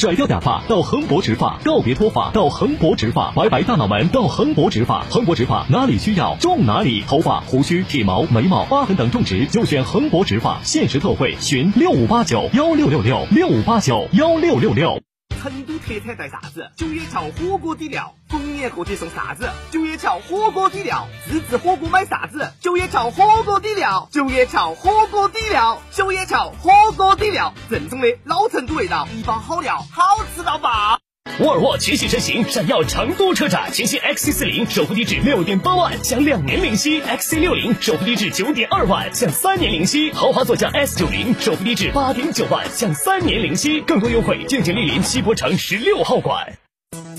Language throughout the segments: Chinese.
甩掉假发到恒博植发，告别脱发到恒博植发，拜拜大脑门到恒博植发。恒博植发哪里需要种哪里，头发、胡须、体毛、眉毛、疤痕等种植就选恒博植发。限时特惠，询六五八九幺六六六六五八九幺六六六。成都特产带啥子？九眼桥火锅底料，逢年过节送啥子？九眼桥火锅底料，自制火锅买啥子？九眼桥火锅底料，九眼桥火锅底料，九眼桥火锅底料，正宗的老成都味道，一包好料，好吃到爆！沃尔沃全新车型闪耀成都车展，全新 XC 四零首付低至六点八万，享两年零息；XC 六零首付低至九点二万，享三年零息；豪华座驾 S 九零首付低至八点九万，享三年零息。更多优惠，敬请莅临西博城十六号馆。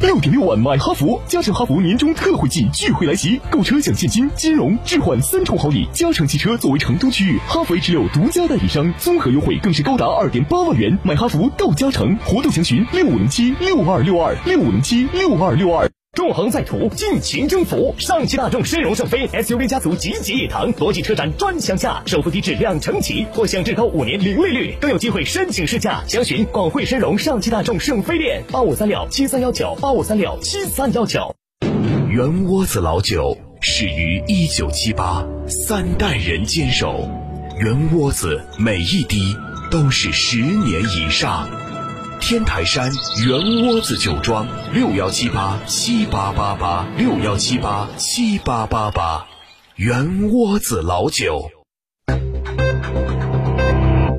六点六万买哈弗，加诚哈弗年终特惠季钜惠来袭，购车享现金、金融、置换三重好礼。加诚汽车作为成都区域哈弗 H 六独家代理商，综合优惠更是高达二点八万元。买哈弗到加诚，活动详询六五零七六二六二六五零七六二六二。纵横在途，尽情征服。上汽大众申荣圣飞 SUV 家族集结一堂，国际车展专享价，首付低至两成起，或享至高五年零利率，更有机会申请试驾。详询广汇申荣上汽大众圣飞店八五三六七三幺九八五三六七三幺九。圆窝子老酒始于一九七八，三代人坚守，圆窝子每一滴都是十年以上。天台山圆窝子酒庄六幺七八七八八八六幺七八七八八八，圆窝子老酒。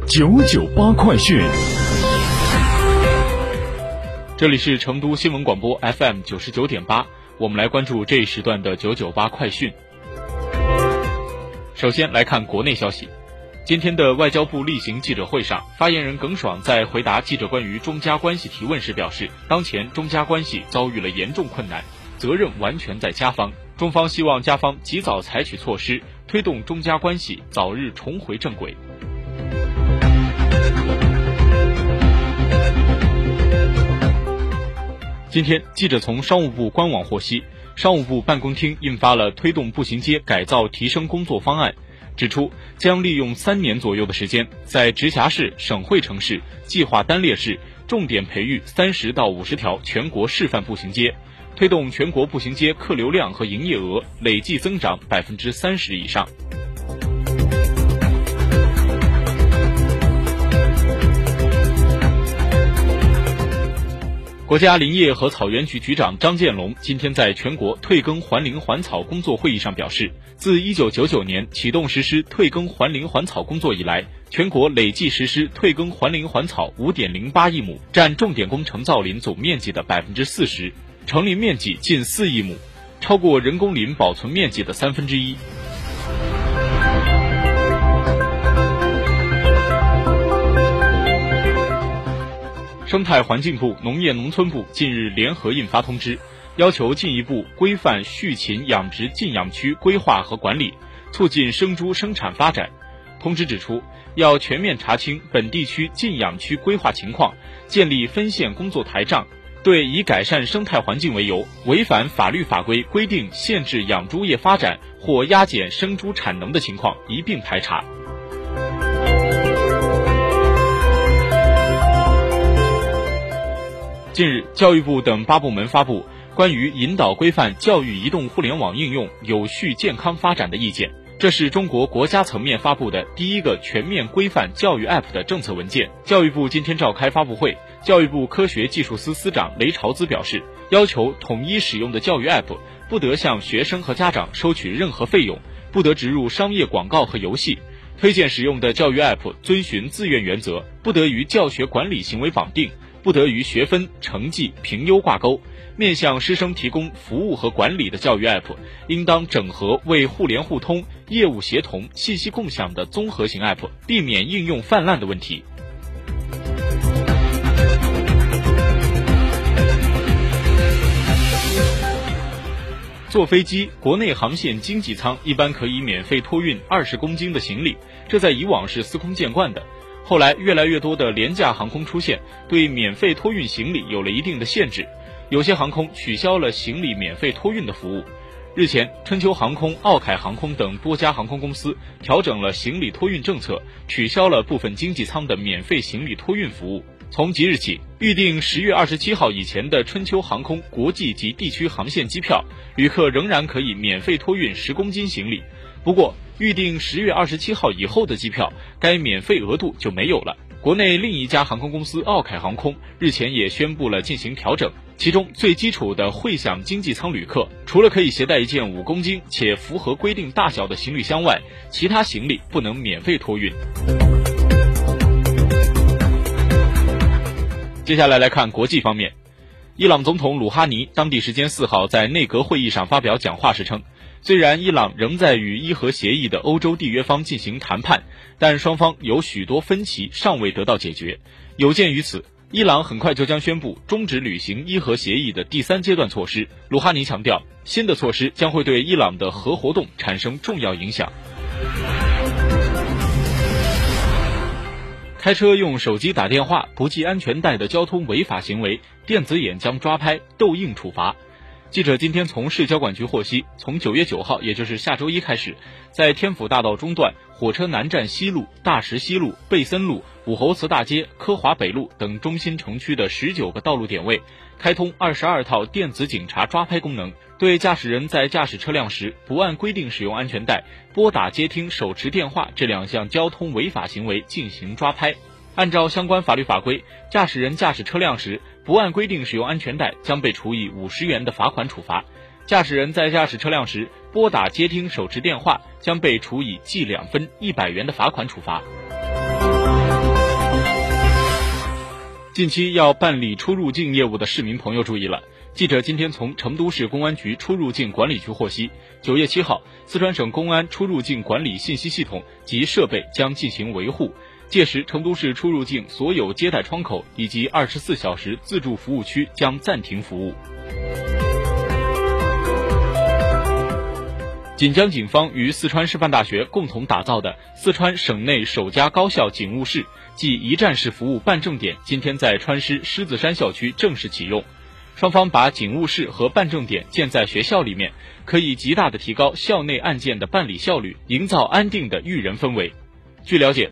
九九八快讯，这里是成都新闻广播 FM 九十九点八，我们来关注这一时段的九九八快讯。首先来看国内消息。今天的外交部例行记者会上，发言人耿爽在回答记者关于中加关系提问时表示，当前中加关系遭遇了严重困难，责任完全在加方，中方希望加方及早采取措施，推动中加关系早日重回正轨。今天，记者从商务部官网获悉，商务部办公厅印发了推动步行街改造提升工作方案。指出，将利用三年左右的时间，在直辖市、省会城市计划单列市重点培育三十到五十条全国示范步行街，推动全国步行街客流量和营业额累计增长百分之三十以上。国家林业和草原局局长张建龙今天在全国退耕还林还草工作会议上表示，自一九九九年启动实施退耕还林还草工作以来，全国累计实施退耕还林还草五点零八亿亩，占重点工程造林总面积的百分之四十，成林面积近四亿亩，超过人工林保存面积的三分之一。生态环境部、农业农村部近日联合印发通知，要求进一步规范畜禽养殖禁养区规划和管理，促进生猪生产发展。通知指出，要全面查清本地区禁养区规划情况，建立分线工作台账，对以改善生态环境为由，违反法律法规规定限制养猪业发展或压减生猪产能的情况一并排查。近日，教育部等八部门发布关于引导规范教育移动互联网应用有序健康发展的意见，这是中国国家层面发布的第一个全面规范教育 App 的政策文件。教育部今天召开发布会，教育部科学技术司司长雷朝滋表示，要求统一使用的教育 App 不得向学生和家长收取任何费用，不得植入商业广告和游戏。推荐使用的教育 App 遵循自愿原则，不得与教学管理行为绑定。不得与学分、成绩、评优挂钩。面向师生提供服务和管理的教育 App，应当整合为互联互通、业务协同、信息共享的综合型 App，避免应用泛滥的问题。坐飞机，国内航线经济舱一般可以免费托运二十公斤的行李，这在以往是司空见惯的。后来，越来越多的廉价航空出现，对免费托运行李有了一定的限制。有些航空取消了行李免费托运的服务。日前，春秋航空、奥凯航空等多家航空公司调整了行李托运政策，取消了部分经济舱的免费行李托运服务。从即日起，预定十月二十七号以前的春秋航空国际及地区航线机票，旅客仍然可以免费托运十公斤行李。不过，预定十月二十七号以后的机票，该免费额度就没有了。国内另一家航空公司奥凯航空日前也宣布了进行调整，其中最基础的会享经济舱旅客，除了可以携带一件五公斤且符合规定大小的行李箱外，其他行李不能免费托运。接下来来看国际方面，伊朗总统鲁哈尼当地时间四号在内阁会议上发表讲话时称。虽然伊朗仍在与伊核协议的欧洲缔约方进行谈判，但双方有许多分歧尚未得到解决。有鉴于此，伊朗很快就将宣布终止履行伊核协议的第三阶段措施。鲁哈尼强调，新的措施将会对伊朗的核活动产生重要影响。开车用手机打电话不系安全带的交通违法行为，电子眼将抓拍、斗硬处罚。记者今天从市交管局获悉，从九月九号，也就是下周一开始，在天府大道中段、火车南站西路、大石西路、贝森路、武侯祠大街、科华北路等中心城区的十九个道路点位，开通二十二套电子警察抓拍功能，对驾驶人在驾驶车辆时不按规定使用安全带、拨打接听手持电话这两项交通违法行为进行抓拍。按照相关法律法规，驾驶人驾驶车辆时不按规定使用安全带，将被处以五十元的罚款处罚；驾驶人在驾驶车辆时拨打接听手持电话，将被处以记两分一百元的罚款处罚。近期要办理出入境业务的市民朋友注意了，记者今天从成都市公安局出入境管理局获悉，九月七号，四川省公安出入境管理信息系统及设备将进行维护。届时，成都市出入境所有接待窗口以及二十四小时自助服务区将暂停服务。锦江警方与四川师范大学共同打造的四川省内首家高校警务室暨一站式服务办证点，今天在川师狮子山校区正式启用。双方把警务室和办证点建在学校里面，可以极大的提高校内案件的办理效率，营造安定的育人氛围。据了解。